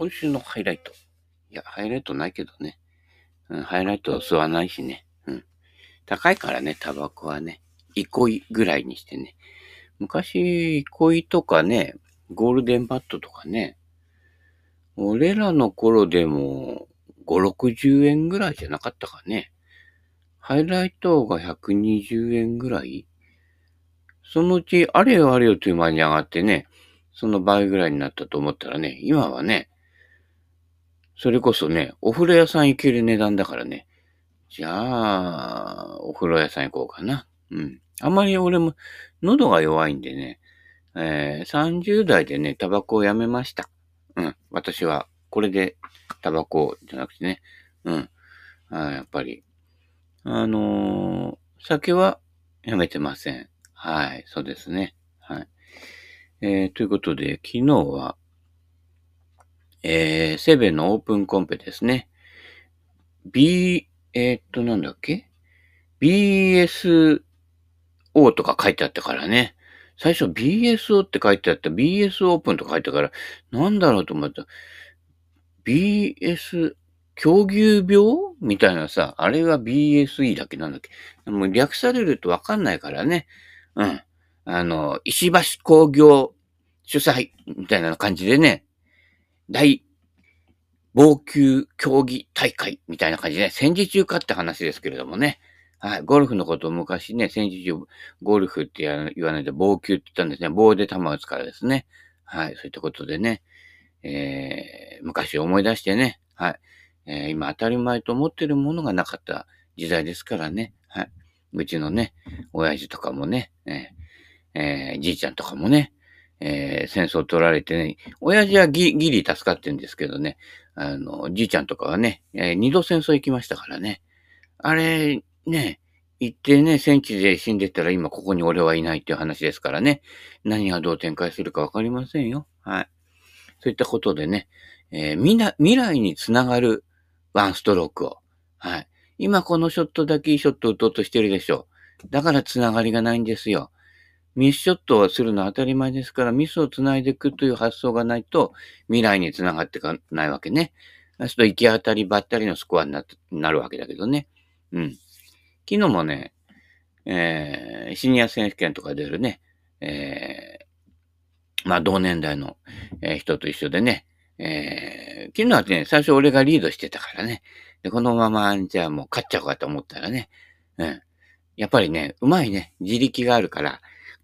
今週のハイライト。いや、ハイライトないけどね。うん、ハイライトは吸わないしね。うん。高いからね、タバコはね。憩いぐらいにしてね。昔、憩いとかね、ゴールデンバットとかね。俺らの頃でも、5、60円ぐらいじゃなかったかね。ハイライトが120円ぐらいそのうち、あれよあれよという間に上がってね、その倍ぐらいになったと思ったらね、今はね、それこそね、お風呂屋さん行ける値段だからね。じゃあ、お風呂屋さん行こうかな。うん。あまり俺も喉が弱いんでね、えー、30代でね、タバコをやめました。うん。私は、これでタバコじゃなくてね、うん。あやっぱり、あのー、酒はやめてません。はい、そうですね。はい。えー、ということで、昨日は、えー、セベのオープンコンペですね。B、えー、っと、なんだっけ ?BSO とか書いてあったからね。最初 BSO って書いてあった。BS オープンとか書いてあったから、なんだろうと思った。BS、狂牛病？みたいなさ、あれは BSE だっけ？なんだっけ？もう略されるとわかんないからね。うん。あの、石橋工業主催みたいな感じでね、大防球競技大会みたいな感じで、ね、戦時中かって話ですけれどもね。はい。ゴルフのことを昔ね、戦時中、ゴルフって言わないで棒球って言ったんですね。棒で球を打つからですね。はい。そういったことでね、えー、昔思い出してね、はい。えー、今当たり前と思ってるものがなかった時代ですからね。はい。うちのね、親父とかもね、えー、えー、じいちゃんとかもね、えー、戦争取られてね、親父はギギリ助かってんですけどね、あの、じいちゃんとかはね、えー、二度戦争行きましたからね。あれ、ね、行ってね、戦地で死んでたら今ここに俺はいないっていう話ですからね。何がどう展開するかわかりませんよ。はい。そういったことでね、えー、みな、未来につながるワンストロークを。はい。今このショットだけいいショット打とうとしてるでしょ。だからつながりがないんですよ。ミスショットをするのは当たり前ですから、ミスを繋いでいくという発想がないと、未来に繋がっていかないわけね。そうすると行き当たりばったりのスコアにななるわけだけどね。うん。昨日もね、えー、シニア選手権とか出るね、えー、まあ同年代の、えー、人と一緒でね、えー、昨日はね、最初俺がリードしてたからね。で、このまま、じゃあもう勝っちゃおうかと思ったらね、うん。やっぱりね、うまいね、自力があるから、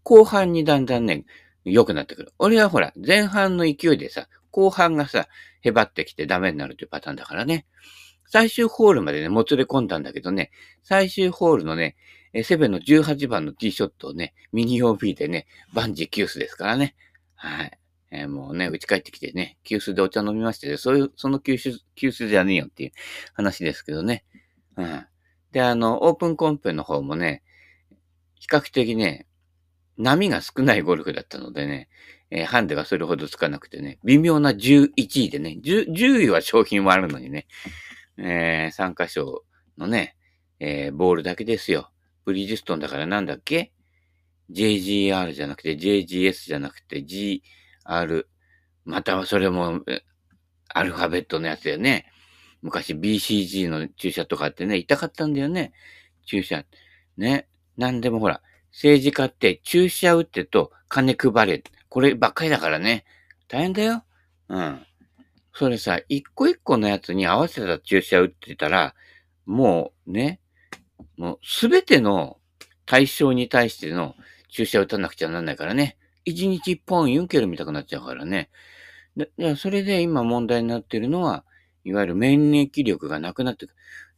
後半にだんだんね、良くなってくる。俺はほら、前半の勢いでさ、後半がさ、へばってきてダメになるというパターンだからね。最終ホールまでね、もつれ込んだんだけどね、最終ホールのね、セブンの18番のティーショットをね、右 OB でね、バンジーキュースですからね。はい。えー、もうね、打ち帰ってきてね、急須でお茶飲みましてそういう、その急須、急須じゃねえよっていう話ですけどね。うん。で、あの、オープンコンペの方もね、比較的ね、波が少ないゴルフだったのでね、えー、ハンデがそれほどつかなくてね、微妙な11位でね、10, 10位は商品はあるのにね、えー、参加賞のね、えー、ボールだけですよ。ブリヂストンだからなんだっけ ?JGR じゃなくて JGS じゃなくて GR、またはそれもアルファベットのやつだよね。昔 BCG の注射とかってね、痛かったんだよね。注射。ね。なんでもほら、政治家って注射打ってと金配れ。こればっかりだからね。大変だよ。うん。それさ、一個一個のやつに合わせた注射打ってたら、もうね、もうすべての対象に対しての注射打たなくちゃならないからね。一日一本ユンケル見たくなっちゃうからね。で、それで今問題になってるのは、いわゆる免疫力がなくなってくる。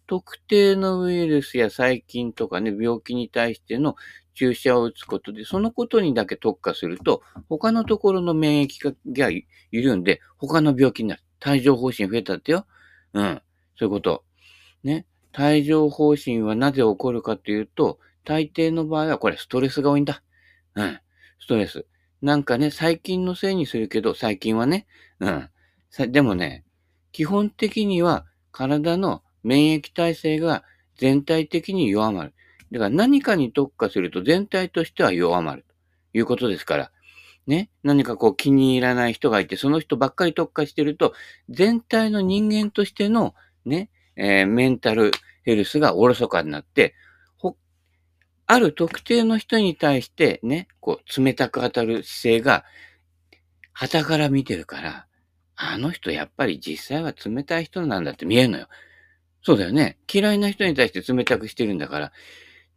特定のウイルスや細菌とかね、病気に対しての注射を打つことで、そのことにだけ特化すると、他のところの免疫が緩んで、他の病気になる。帯状疱疹増えたってよ。うん。そういうこと。ね。帯状疱疹はなぜ起こるかというと、大抵の場合はこれストレスが多いんだ。うん。ストレス。なんかね、細菌のせいにするけど、細菌はね。うん。でもね、基本的には体の免疫体制が全体的に弱まる。だから何かに特化すると全体としては弱まるということですから、ね、何かこう気に入らない人がいて、その人ばっかり特化してると、全体の人間としてのね、えー、メンタルヘルスがおろそかになって、ある特定の人に対してね、こう冷たく当たる姿勢が、旗から見てるから、あの人やっぱり実際は冷たい人なんだって見えるのよ。そうだよね。嫌いな人に対して冷たくしてるんだから、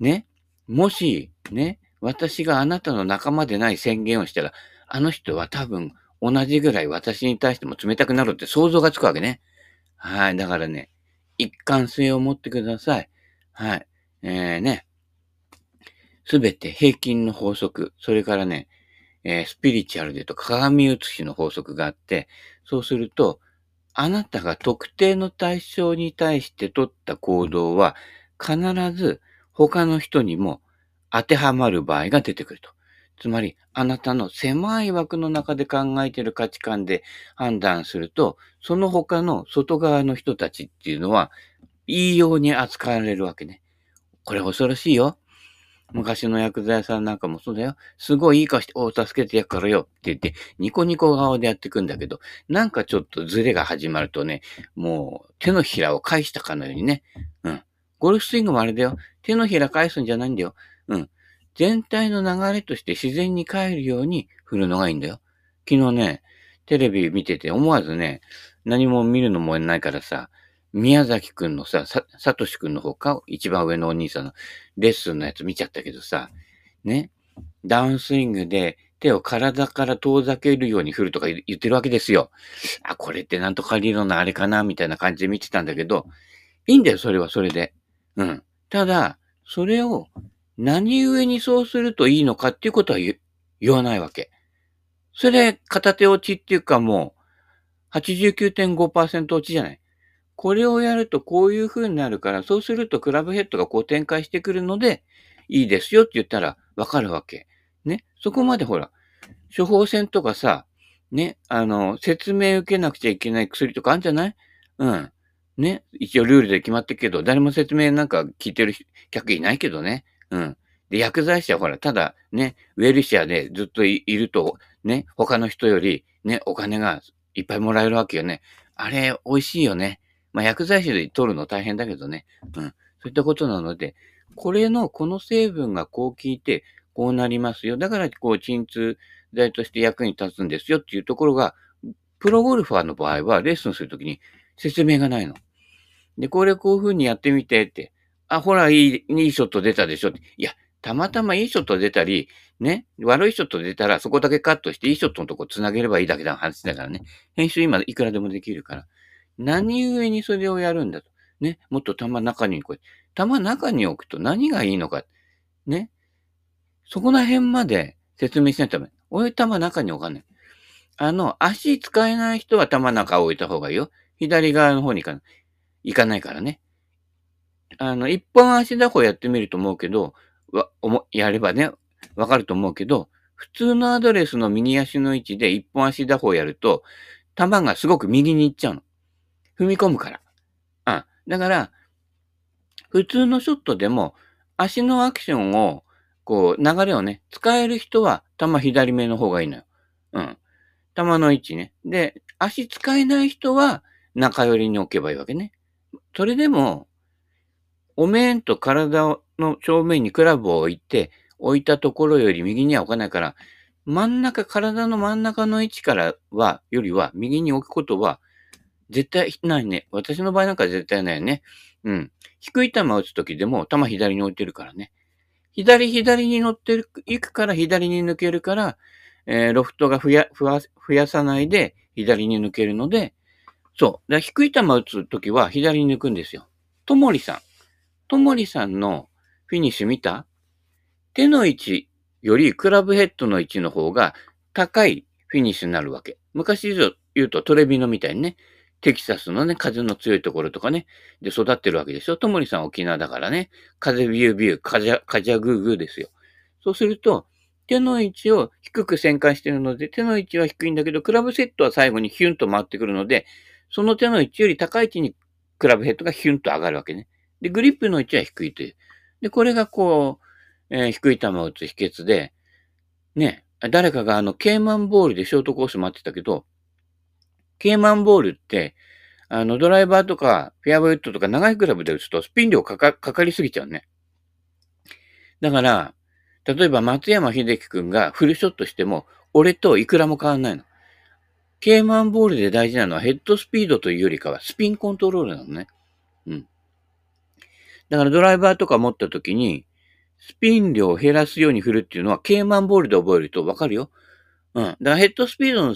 ね、もし、ね、私があなたの仲間でない宣言をしたら、あの人は多分同じぐらい私に対しても冷たくなるって想像がつくわけね。はい。だからね、一貫性を持ってください。はい。えー、ね。すべて平均の法則、それからね、えー、スピリチュアルで言うと鏡写しの法則があって、そうすると、あなたが特定の対象に対して取った行動は、必ず他の人にも当てはまる場合が出てくると。つまり、あなたの狭い枠の中で考えている価値観で判断すると、その他の外側の人たちっていうのは、いいように扱われるわけね。これ恐ろしいよ。昔の薬剤さんなんかもそうだよ。すごいいい顔して、お助けてやっからよって言って、ニコニコ顔でやってくんだけど、なんかちょっとズレが始まるとね、もう手のひらを返したかのようにね。うん。ゴルフスイングもあれだよ。手のひら返すんじゃないんだよ。うん。全体の流れとして自然に帰るように振るのがいいんだよ。昨日ね、テレビ見てて思わずね、何も見るのもないからさ、宮崎くんのさ、さ、さとしくんの方か、一番上のお兄さんのレッスンのやつ見ちゃったけどさ、ね、ダウンスイングで手を体から遠ざけるように振るとか言ってるわけですよ。あ、これってなんとか理論のあれかなみたいな感じで見てたんだけど、いいんだよ、それはそれで。うん。ただ、それを何故にそうするといいのかっていうことは言わないわけ。それ、片手落ちっていうかもう、89.5%落ちじゃない。これをやるとこういう風になるから、そうするとクラブヘッドがこう展開してくるので、いいですよって言ったらわかるわけ。ね。そこまでほら、処方箋とかさ、ね、あの、説明受けなくちゃいけない薬とかあるんじゃない？うん。ね。一応ルールで決まってるけど、誰も説明なんか聞いてる客いないけどね。うん。で、薬剤師はほら、ただね、ウェルシアでずっといると、ね、他の人よりね、お金がいっぱいもらえるわけよね。あれ、美味しいよね。まあ、薬剤師で取るの大変だけどね。うん。そういったことなので、これの、この成分がこう効いて、こうなりますよ。だから、こう、鎮痛剤として役に立つんですよっていうところが、プロゴルファーの場合は、レッスンするときに説明がないの。で、これこういう風にやってみてって。あ、ほら、いい、いいショット出たでしょって。いや、たまたまいいショット出たり、ね、悪いショット出たら、そこだけカットして、いいショットのとこ繋げればいいだけの話だからね。編集今いくらでもできるから。何故にそれをやるんだと。ね。もっと玉中にこう、玉中に置くと何がいいのか。ね。そこら辺まで説明しないとダメ。俺玉中に置かない。あの、足使えない人は玉中置いた方がいいよ。左側の方に行かない。行かないからね。あの、一本足打法やってみると思うけど、わ、おも、やればね、わかると思うけど、普通のアドレスの右足の位置で一本足打法やると、球がすごく右に行っちゃうの。踏み込むから。うん。だから、普通のショットでも、足のアクションを、こう、流れをね、使える人は、球左目の方がいいのよ。うん。球の位置ね。で、足使えない人は、中寄りに置けばいいわけね。それでも、お面と体の正面にクラブを置いて、置いたところより右には置かないから、真ん中、体の真ん中の位置からは、よりは、右に置くことは、絶対ないね。私の場合なんか絶対ないよね。うん。低い球打つときでも球左に置いてるからね。左左に乗っていくから左に抜けるから、えー、ロフトが増や、増やさないで左に抜けるので、そう。だ低い球打つときは左に抜くんですよ。ともりさん。ともりさんのフィニッシュ見た？手の位置よりクラブヘッドの位置の方が高いフィニッシュになるわけ。昔以上言うとトレビノみたいにね、テキサスのね、風の強いところとかね、で育ってるわけでしょ？ともりさん沖縄だからね、風ビュービュー、カジャ、カジャグーグーですよ。そうすると、手の位置を低く旋回してるので、手の位置は低いんだけど、クラブセットは最後にヒュンと回ってくるので、その手の位置より高い位置にクラブヘッドがヒュンと上がるわけね。で、グリップの位置は低いという。で、これがこう、えー、低い球を打つ秘訣で、ね、誰かがあの、ケーマンボールでショートコース待ってたけど、ケーマンボールって、あの、ドライバーとか、フェアウェイウッドとか長いクラブで打つとスピン量かか、かかりすぎちゃうね。だから、例えば松山秀樹くんがフルショットしても、俺といくらも変わんないの。ケーマンボールで大事なのはヘッドスピードというよりかはスピンコントロールなのね。うん。だからドライバーとか持った時に、スピン量を減らすように振るっていうのは、ケーマンボールで覚えるとわかるよ。うん。だからヘッドスピードの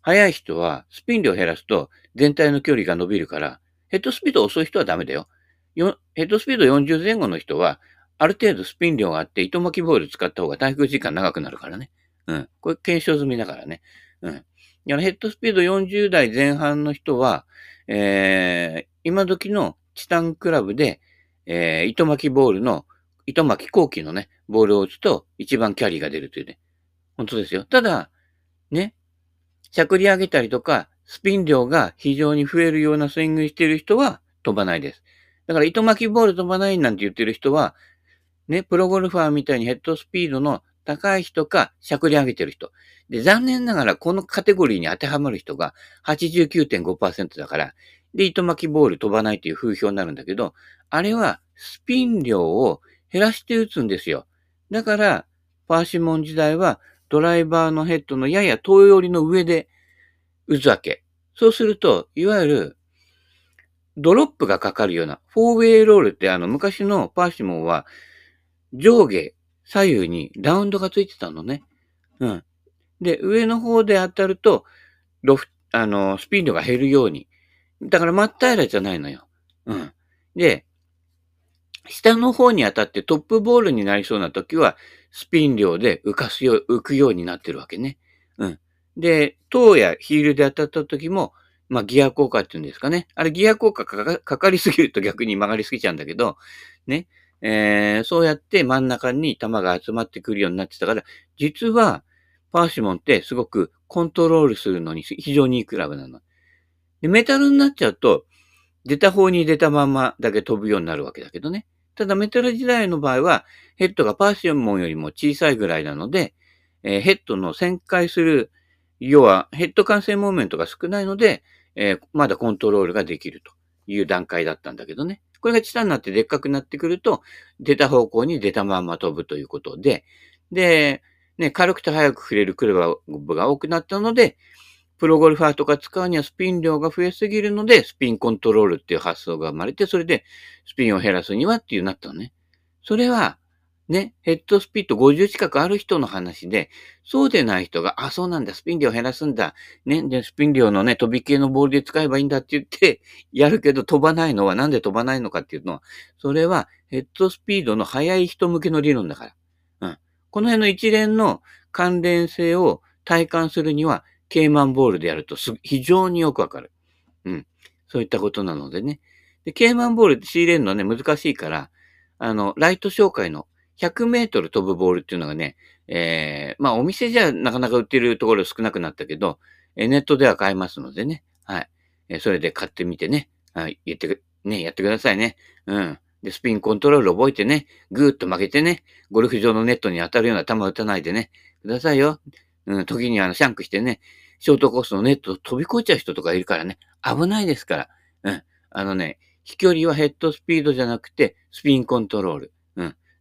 速い人は、スピン量を減らすと全体の距離が伸びるから、ヘッドスピード遅い人はダメだよ。よヘッドスピード40前後の人は、ある程度スピン量があって、糸巻きボール使った方が滞空時間長くなるからね。うん。これ検証済みだからね。うん。ヘッドスピード40代前半の人は、えー、今時のチタンクラブで、えー、糸巻きボールの、糸巻き後期のね、ボールを打つと一番キャリーが出るというね。本当ですよ。ただ、ね、しゃくり上げたりとか、スピン量が非常に増えるようなスイングしてる人は飛ばないです。だから糸巻きボール飛ばないなんて言ってる人は、ね、プロゴルファーみたいにヘッドスピードの高い人か、しゃくり上げてる人。で、残念ながらこのカテゴリーに当てはまる人が89.5%だから、で、糸巻きボール飛ばないという風評になるんだけど、あれはスピン量を減らして打つんですよ。だから、パーシモン時代はドライバーのヘッドのやや遠寄りの上で打つわけ。そうすると、いわゆるドロップがかかるような、フォーウェイロールってあの昔のパーシモンは上下左右にラウンドがついてたのね。うん。で、上の方で当たると、ロフ、あの、スピン量が減るように。だから真っ平らじゃないのよ。うん。で、下の方に当たってトップボールになりそうな時は、スピン量で浮かすよう、浮くようになってるわけね。うん。で、トーやヒールで当たった時も、まあ、ギア効果っていうんですかね。あれ、ギア効果かかりすぎると逆に曲がりすぎちゃうんだけど、ね。えー、そうやって真ん中に球が集まってくるようになってたから、実は、パーシモンってすごくコントロールするのに非常にいいクラブなの。で、メタルになっちゃうと、出た方に出たままだけ飛ぶようになるわけだけどね。ただメタル時代の場合は、ヘッドがパーシモンよりも小さいぐらいなので、えー、ヘッドの旋回する、要はヘッド完成モーメントが少ないので、えー、まだコントロールができるという段階だったんだけどね。これがチタンになってでっかくなってくると、出た方向に出たまんま飛ぶということで、で、ね、軽くて速く触れるクラブが多くなったので、プロゴルファーとか使うにはスピン量が増えすぎるので、スピンコントロールっていう発想が生まれて、それでスピンを減らすにはっていうなったのね。それは、ね、ヘッドスピード50近くある人の話で、そうでない人が、あ、そうなんだ、スピン量減らすんだ。ね、で、スピン量のね、飛び系のボールで使えばいいんだって言って、やるけど飛ばないのは、なんで飛ばないのかっていうのは、それはヘッドスピードの速い人向けの理論だから。うん。この辺の一連の関連性を体感するには、ケーマンボールでやると非常によくわかる。うん。そういったことなのでね。で、ケーマンボールって仕入れるのね、難しいから、あの、ライト紹介の100メートル飛ぶボールっていうのがね、えー、まあお店じゃなかなか売ってるところ少なくなったけど、えネットでは買えますのでね。はい。えそれで買ってみてね。はい。言って、ね、やってくださいね。うん。で、スピンコントロール覚えてね。ぐーっと曲げてね。ゴルフ場のネットに当たるような球打たないでね。くださいよ。うん。時にあの、シャンクしてね。ショートコースのネット飛び越えちゃう人とかいるからね。危ないですから。うん。あのね、飛距離はヘッドスピードじゃなくて、スピンコントロール。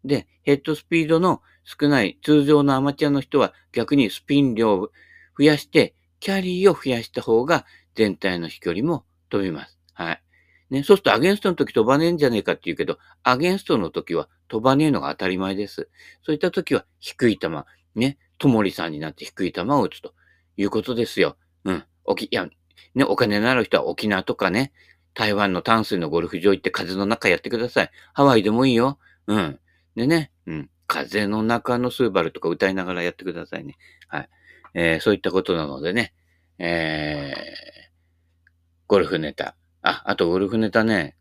で、ヘッドスピードの少ない通常のアマチュアの人は逆にスピン量を増やして、キャリーを増やした方が全体の飛距離も飛びます。はい。ね、そうするとアゲンストの時飛ばねえんじゃねえかって言うけど、アゲンストの時は飛ばねえのが当たり前です。そういった時は低い球、ね、ともりさんになって低い球を打つということですよ。うん。おき、いや、ね、お金のある人は沖縄とかね、台湾の淡水のゴルフ場行って風の中やってください。ハワイでもいいよ。うん。でね、うん。風の中のスーバルとか歌いながらやってくださいね。はい。えー、そういったことなのでね、えー、ゴルフネタ。あ、あとゴルフネタね、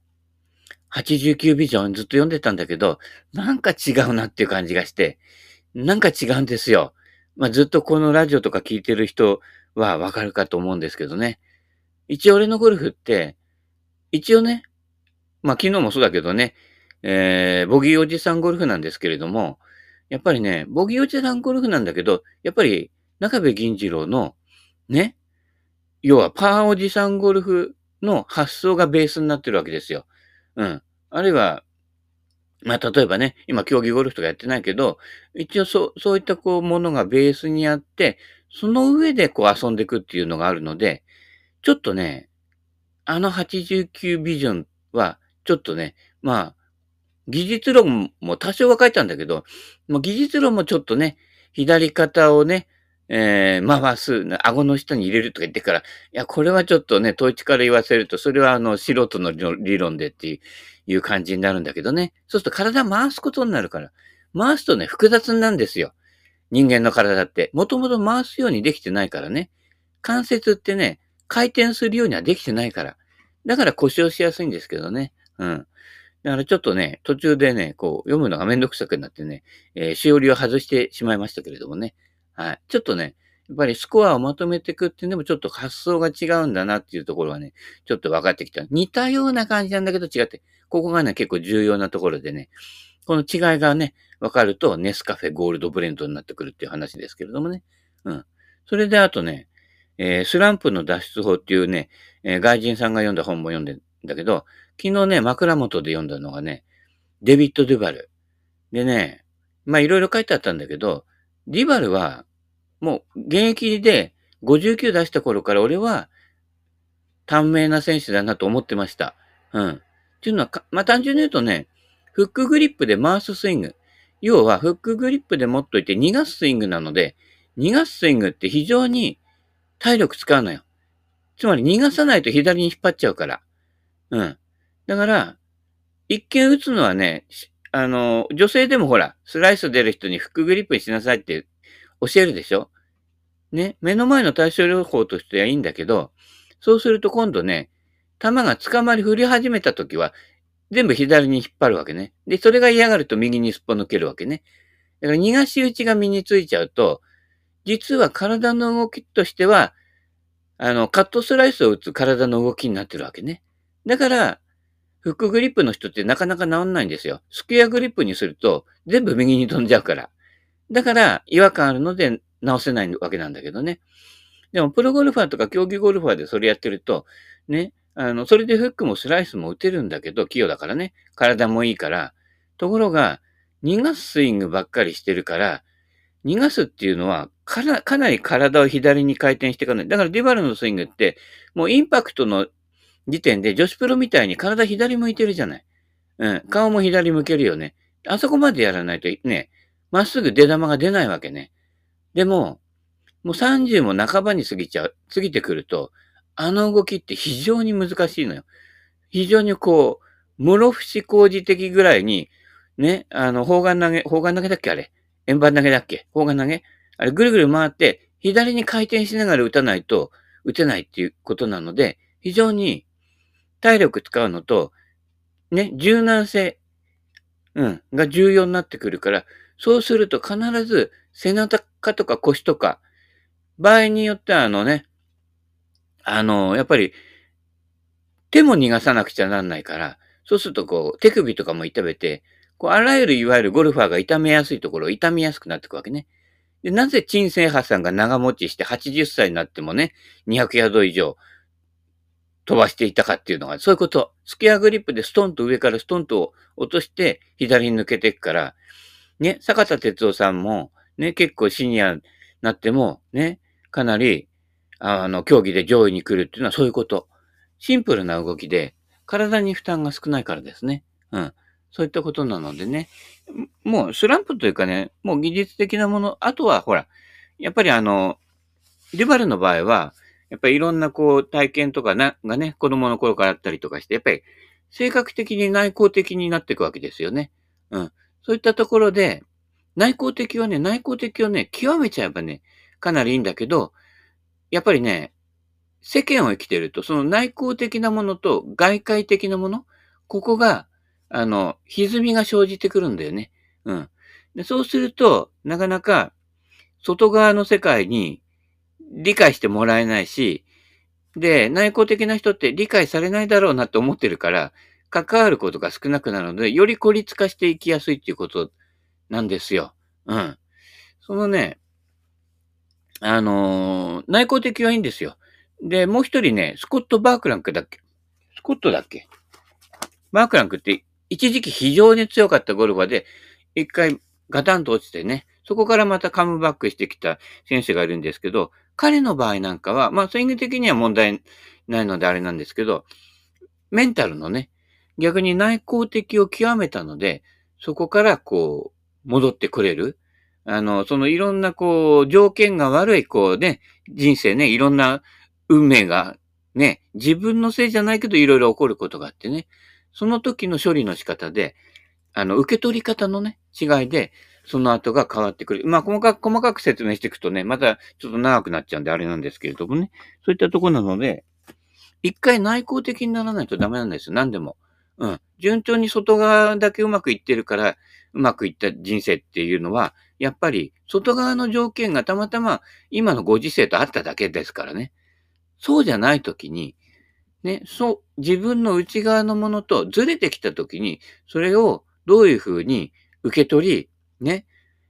89ビジョンずっと読んでたんだけど、なんか違うなっていう感じがして、なんか違うんですよ。まあ、ずっとこのラジオとか聞いてる人はわかるかと思うんですけどね。一応俺のゴルフって、一応ね、まあ昨日もそうだけどね、えー、ボギーおじさんゴルフなんですけれども、やっぱりね、ボギー落ちランゴルフなんだけど、やっぱり中部銀次郎の、ね、要はパーおじさんゴルフの発想がベースになってるわけですよ。うん。あるいは、まあ、例えばね、今競技ゴルフとかやってないけど、一応そう、そういったこう、ものがベースにあって、その上でこう遊んでいくっていうのがあるので、ちょっとね、あの89ビジョンは、ちょっとね、まあ、技術論も多少は書いたんだけど、もう技術論もちょっとね、左肩をね、えー、回す、顎の下に入れるとか言ってから、いや、これはちょっとね、統一から言わせると、それはあの、素人の理論でっていう感じになるんだけどね。そうすると体回すことになるから。回すとね、複雑なんですよ。人間の体って。もともと回すようにできてないからね。関節ってね、回転するようにはできてないから。だから故障しやすいんですけどね。うん。だからちょっとね、途中でね、こう、読むのがめんどくさくなってね、えー、しおりを外してしまいましたけれどもね。はい。ちょっとね、やっぱりスコアをまとめていくっていうのもちょっと発想が違うんだなっていうところはね、ちょっと分かってきた。似たような感じなんだけど違って、ここがね、結構重要なところでね、この違いがね、分かると、ネスカフェゴールドブレンドになってくるっていう話ですけれどもね。うん。それであとね、えー、スランプの脱出法っていうね、えー、外人さんが読んだ本も読んでんだけど、昨日ね、枕元で読んだのがね、デビッド・デュバル。でね、まあいろいろ書いてあったんだけど、ディバルは、もう現役で59出した頃から俺は短命な選手だなと思ってました。うん。っていうのは、まあ単純に言うとね、フックグリップで回すスイング。要は、フックグリップで持っといて逃がすスイングなので、逃がすスイングって非常に体力使うのよ。つまり逃がさないと左に引っ張っちゃうから。うん。だから、一見打つのはね、あの、女性でもほら、スライス出る人にフックグリップにしなさいって教えるでしょ？ね、目の前の対症療法としてはいいんだけど、そうすると今度ね、球が捕まり振り始めた時は、全部左に引っ張るわけね。で、それが嫌がると右にすっぽ抜けるわけね。だから逃がし打ちが身についちゃうと、実は体の動きとしては、あの、カットスライスを打つ体の動きになってるわけね。だから、フックグリップの人ってなかなか治んないんですよ。スクエアグリップにすると全部右に飛んじゃうから。だから違和感あるので直せないわけなんだけどね。でもプロゴルファーとか競技ゴルファーでそれやってると、ね、あの、それでフックもスライスも打てるんだけど、器用だからね。体もいいから。ところが、逃がすスイングばっかりしてるから、逃がすっていうのはかな、かなり体を左に回転していかない。だからディバルのスイングって、もうインパクトの時点で女子プロみたいに体左向いてるじゃない。うん。顔も左向けるよね。あそこまでやらないとね、まっすぐ出玉が出ないわけね。でも、もう30も半ばに過ぎちゃう、過ぎてくると、あの動きって非常に難しいのよ。非常にこう、室伏工事的ぐらいに、ね、あの、砲丸投げ、砲丸投げだっけあれ？円盤投げだっけ？砲丸投げ？あれぐるぐる回って、左に回転しながら打たないと打てないっていうことなので、非常に体力使うのと、ね、柔軟性、うん、が重要になってくるから、そうすると必ず背中とか腰とか、場合によってはあのね、あの、やっぱり手も逃がさなくちゃなんないから、そうするとこう手首とかも痛めて、こうあらゆるいわゆるゴルファーが痛めやすいところを痛みやすくなってくわけね。でなぜ陳生派さんが長持ちして80歳になってもね、200ヤード以上飛ばしていたかっていうのが、そういうこと。スケアグリップでストンと上からストンと落として左に抜けていくから、ね、坂田哲夫さんも、ね、結構シニアになっても、ね、かなり、あの、競技で上位に来るっていうのはそういうこと。シンプルな動きで、体に負担が少ないからですね。うん。そういったことなのでね。もうスランプというかね、もう技術的なもの、あとはほら、やっぱりあの、リバルの場合は、やっぱりいろんなこう体験とかな、がね、子供の頃からあったりとかして、やっぱり性格的に内向的になっていくわけですよね。うん。そういったところで、内向的はね、内向的をね、極めちゃえばね、かなりいいんだけど、やっぱりね、世間を生きてると、その内向的なものと外界的なもの、ここが、あの、歪みが生じてくるんだよね。うん。でそうすると、なかなか、外側の世界に理解してもらえないし、で、内向的な人って理解されないだろうなって思ってるから、関わることが少なくなるので、より孤立化していきやすいっていうことなんですよ。うん。そのね、あのー、内向的はいいんですよ。で、もう一人ね、スコット・バークランクだっけ？スコットだっけ？バークランクって一時期非常に強かったゴルファーで、一回ガタンと落ちてね、そこからまたカムバックしてきた選手がいるんですけど、彼の場合なんかは、まあ、スイング的には問題ないのであれなんですけど、メンタルのね、逆に内向的を極めたので、そこからこう、戻ってくれる。あの、そのいろんなこう、条件が悪いこうね、人生ね、いろんな運命がね、自分のせいじゃないけどいろいろ起こることがあってね、その時の処理の仕方で、あの、受け取り方のね、違いで、その後が変わってくる。まあ、細かく、細かく説明していくとね、またちょっと長くなっちゃうんであれなんですけれどもね。そういったとこなので、一回内向的にならないとダメなんですよ。何でも。うん。順調に外側だけうまくいってるから、うまくいった人生っていうのは、やっぱり外側の条件がたまたま今のご時世とあっただけですからね。そうじゃないときに、ね、そう、自分の内側のものとずれてきたときに、それをどういうふうに受け取り、ね、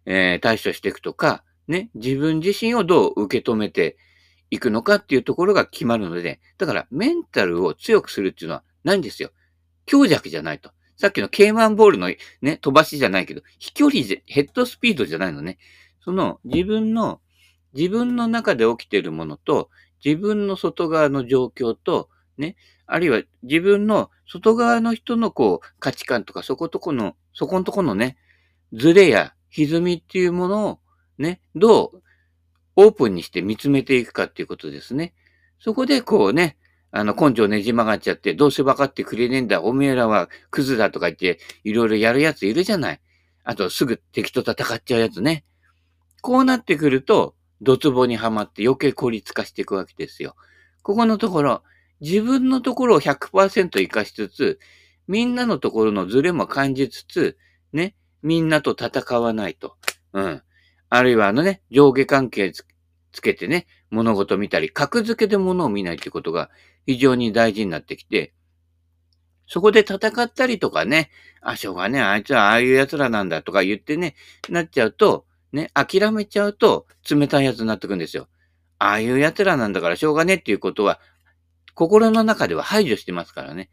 えー、対処していくとか、ね、自分自身をどう受け止めていくのかっていうところが決まるので、だからメンタルを強くするっていうのはないんですよ。強弱じゃないと。さっきの K1 ボールのね、飛ばしじゃないけど、飛距離ヘッドスピードじゃないのね。その自分の、自分の中で起きているものと、自分の外側の状況と、ね、あるいは自分の外側の人のこう価値観とかそことこの、そこのとこのね、ズレや歪みっていうものをね、どうオープンにして見つめていくかっていうことですね。そこでこうね、あの、根性ねじ曲がっちゃって、どうせ分かってくれねえんだ、おめえらはクズだとか言って、いろいろやるやついるじゃない。あと、すぐ敵と戦っちゃうやつね。こうなってくると、ドツボにはまって余計孤立化していくわけですよ。ここのところ、自分のところを100%活かしつつ、みんなのところのズレも感じつつ、ね、みんなと戦わないと。うん。あるいはあのね、上下関係つけてね、物事見たり、格付けで物を見ないってことが非常に大事になってきて、そこで戦ったりとかね、あ、しょうがね、あいつはああいう奴らなんだとか言ってね、なっちゃうと、ね、諦めちゃうと冷たい奴になってくんですよ。ああいう奴らなんだからしょうがねっていうことは、心の中では排除してますからね。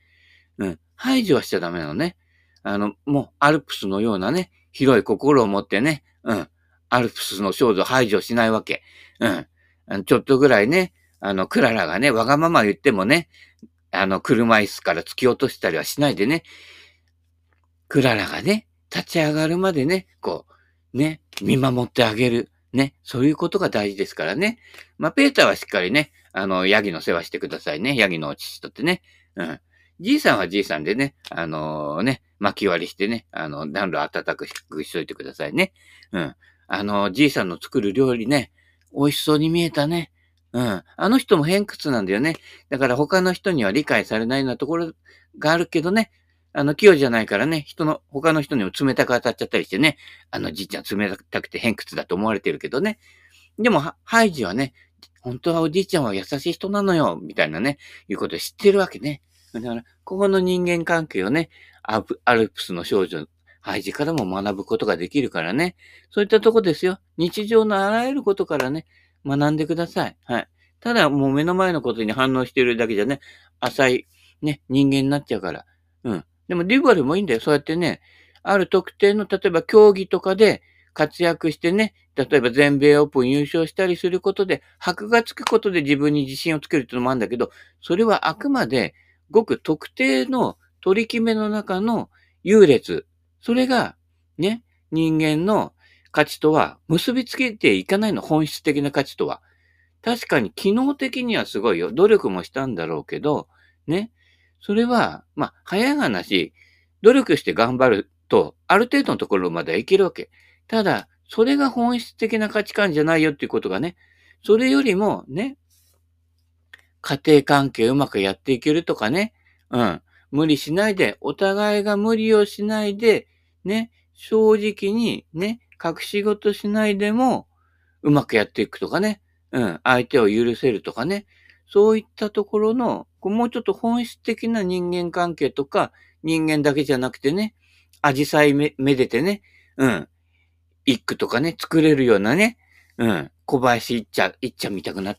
うん。排除はしちゃダメなのね。あの、もう、アルプスのようなね、広い心を持ってね、うん。アルプスの少女排除しないわけ。うん。ちょっとぐらいね、あの、クララがね、わがまま言ってもね、あの、車椅子から突き落としたりはしないでね、クララがね、立ち上がるまでね、こう、ね、見守ってあげる。ね、そういうことが大事ですからね。まあ、ペーターはしっかりね、あの、ヤギの世話してくださいね。ヤギのお父とってね。うん。じいさんはじいさんでね、あのー、ね、巻き割りしてね、あの、暖炉暖かくしといてくださいね。うん。あの、じいさんの作る料理ね、美味しそうに見えたね。うん。あの人も偏屈なんだよね。だから他の人には理解されないようなところがあるけどね。あの、器用じゃないからね、人の、他の人にも冷たく当たっちゃったりしてね。あの、じいちゃん冷たくて偏屈だと思われてるけどね。でも、ハイジはね、本当はおじいちゃんは優しい人なのよ、みたいなね、いうことを知ってるわけね。だから、ここの人間関係をね、アルプスの少女ハイジからも学ぶことができるからね。そういったとこですよ。日常のあらゆることからね、学んでください。はい。ただ、もう目の前のことに反応しているだけじゃね、浅い、ね、人間になっちゃうから。うん。でも、デュバルもいいんだよ。そうやってね、ある特定の、例えば競技とかで活躍してね、例えば全米オープン優勝したりすることで、箔がつくことで自分に自信をつけるっていうのもあるんだけど、それはあくまで、ごく特定の取り決めの中の優劣それが、ね、人間の価値とは結びつけていかないの、本質的な価値とは。確かに機能的にはすごいよ。努力もしたんだろうけど、ね。それは、まあ、早い話、努力して頑張ると、ある程度のところまではいけるわけ。ただ、それが本質的な価値観じゃないよっていうことがね、それよりもね、家庭関係うまくやっていけるとかね、うん。無理しないで、お互いが無理をしないで、ね、正直にね、隠し事しないでも、うまくやっていくとかね、うん、相手を許せるとかね、そういったところの、もうちょっと本質的な人間関係とか、人間だけじゃなくてね、アジサイめめでてね、うん、一句とかね、作れるようなね、うん、小林一茶、一茶見たくな、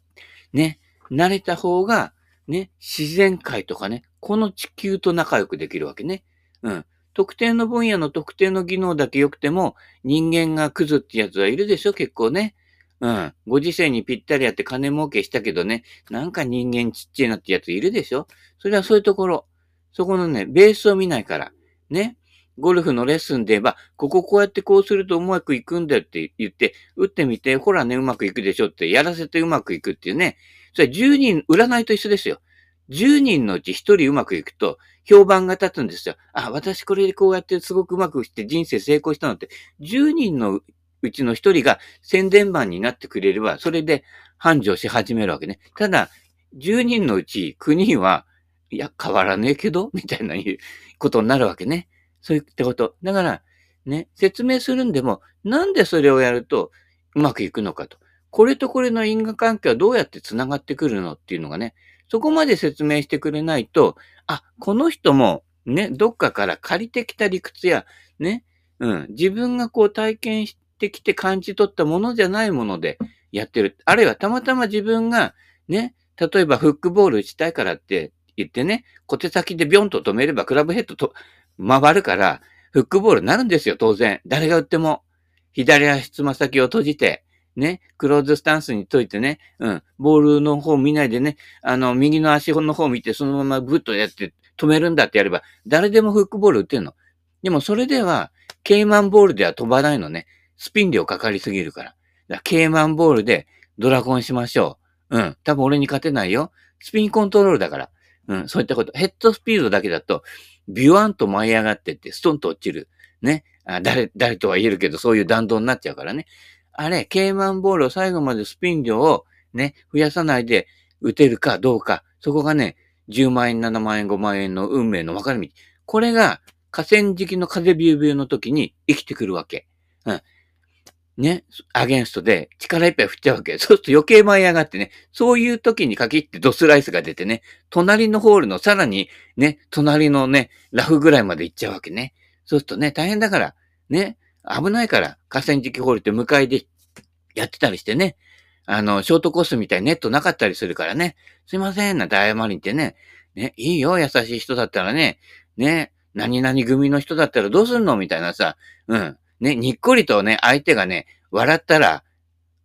ね、慣れた方が、ね、自然界とかね、この地球と仲良くできるわけね。うん。特定の分野の特定の技能だけ良くても、人間がクズってやつはいるでしょ、結構ね。うん。ご時世にぴったりやって金儲けしたけどね、なんか人間ちっちゃいなってやついるでしょそれはそういうところ。そこのね、ベースを見ないから。ね。ゴルフのレッスンで言えば、こここうやってこうするとうまくいくんだよって言って、打ってみて、ほらね、うまくいくでしょってやらせてうまくいくっていうね。それ10人、占いと一緒ですよ。10人のうち1人うまくいくと、評判が立つんですよ。あ、私これでこうやってすごくうまくして人生成功したのって、10人のうちの1人が宣伝マンになってくれれば、それで繁盛し始めるわけね。ただ、10人のうち9人は、いや、変わらねえけど、みたいなことになるわけね。そういったこと。だから、ね、説明するんでも、なんでそれをやるとうまくいくのかと。これとこれの因果関係はどうやって繋がってくるのっていうのがね、そこまで説明してくれないと、あ、この人もね、どっかから借りてきた理屈や、ね、うん、自分がこう体験してきて感じ取ったものじゃないものでやってる。あるいはたまたま自分が、ね、例えばフックボール打ちたいからって言ってね、小手先でビョンと止めればクラブヘッドと回るから、フックボールになるんですよ、当然。誰が打っても。左足つま先を閉じて、ね、クローズスタンスにといてね、うん、ボールの方見ないでね、あの、右の足の方見て、そのままブッとやって止めるんだってやれば、誰でもフックボール打てんの。でもそれでは、ケイマンボールでは飛ばないのね。スピン量かかりすぎるから。だからケイマンボールでドラゴンしましょう。うん。多分俺に勝てないよ。スピンコントロールだから。うん。そういったこと。ヘッドスピードだけだと、ビュワンと舞い上がってって、ストンと落ちる。ね。あ誰、誰とは言えるけど、そういう弾道になっちゃうからね。あれ、ケイマンボールを最後までスピン量をね、増やさないで打てるかどうか、そこがね、10万円、7万円、5万円の運命の分かれ道。これが河川敷の風ビュービューの時に生きてくるわけ。うん。ね、アゲンストで力いっぱい振っちゃうわけ。そうすると余計舞い上がってね、そういう時に限ってドスライスが出てね、隣のホールのさらにね、隣のね、ラフぐらいまで行っちゃうわけね。そうするとね、大変だから、ね、危ないから、河川敷ホールって向かいでやってたりしてね、あの、ショートコースみたいにネットなかったりするからね、すいません、なんて謝りにってね、ね、いいよ、優しい人だったらね、ね、何々組の人だったらどうすんの？みたいなさ、うん。ね、にっこりとね、相手がね、笑ったら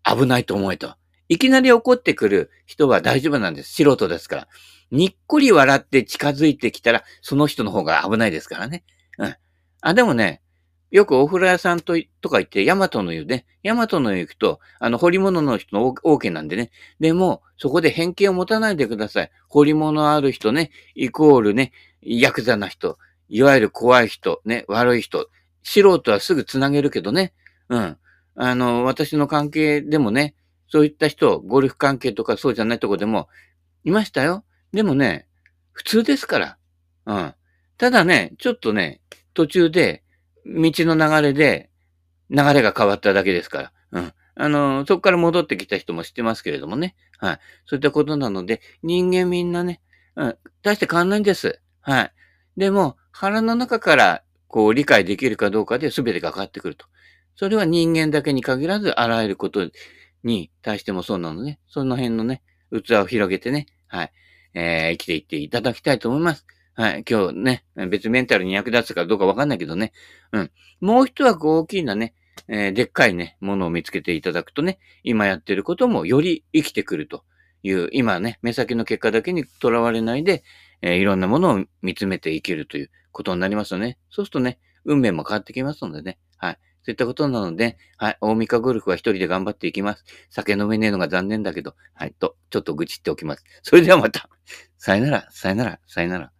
危ないと思えと。いきなり怒ってくる人は大丈夫なんです。素人ですから。にっこり笑って近づいてきたら、その人の方が危ないですからね。うん。あ、でもね、よくお風呂屋さんととか言って、ヤマトの湯ね。ヤマトの湯行くと、あの、彫り物の人の OK なんでね。でも、そこで偏見を持たないでください。彫り物ある人ね、イコールね、ヤクザな人、いわゆる怖い人、ね、悪い人。素人はすぐ繋げるけどね。うん。あの、私の関係でもね、そういった人、ゴルフ関係とかそうじゃないとこでも、いましたよ。でもね、普通ですから。うん。ただね、ちょっとね、途中で、道の流れで、流れが変わっただけですから。うん。あの、そこから戻ってきた人も知ってますけれどもね。はい。そういったことなので、人間みんなね、うん、大して変わんないんです。はい。でも、腹の中から、こう、理解できるかどうかで全てが変わってくると。それは人間だけに限らず、あらゆることに対してもそうなのね。その辺のね、器を広げてね、はい。えー、生きていっていただきたいと思います。はい、今日ね、別メンタルに役立つかどうかわかんないけどね。うん。もう一枠大きいなね、えー、でっかいね、ものを見つけていただくとね、今やってることもより生きてくるという、今ね、目先の結果だけにとらわれないで、えー、いろんなものを見つめて生きるということになりますよね。そうするとね、運命も変わってきますのでね。はい。そういったことなので、はい。大三日ゴルフは一人で頑張っていきます。酒飲めねえのが残念だけど、はい。と、ちょっと愚痴っておきます。それではまた。さよなら、さよなら、さよなら。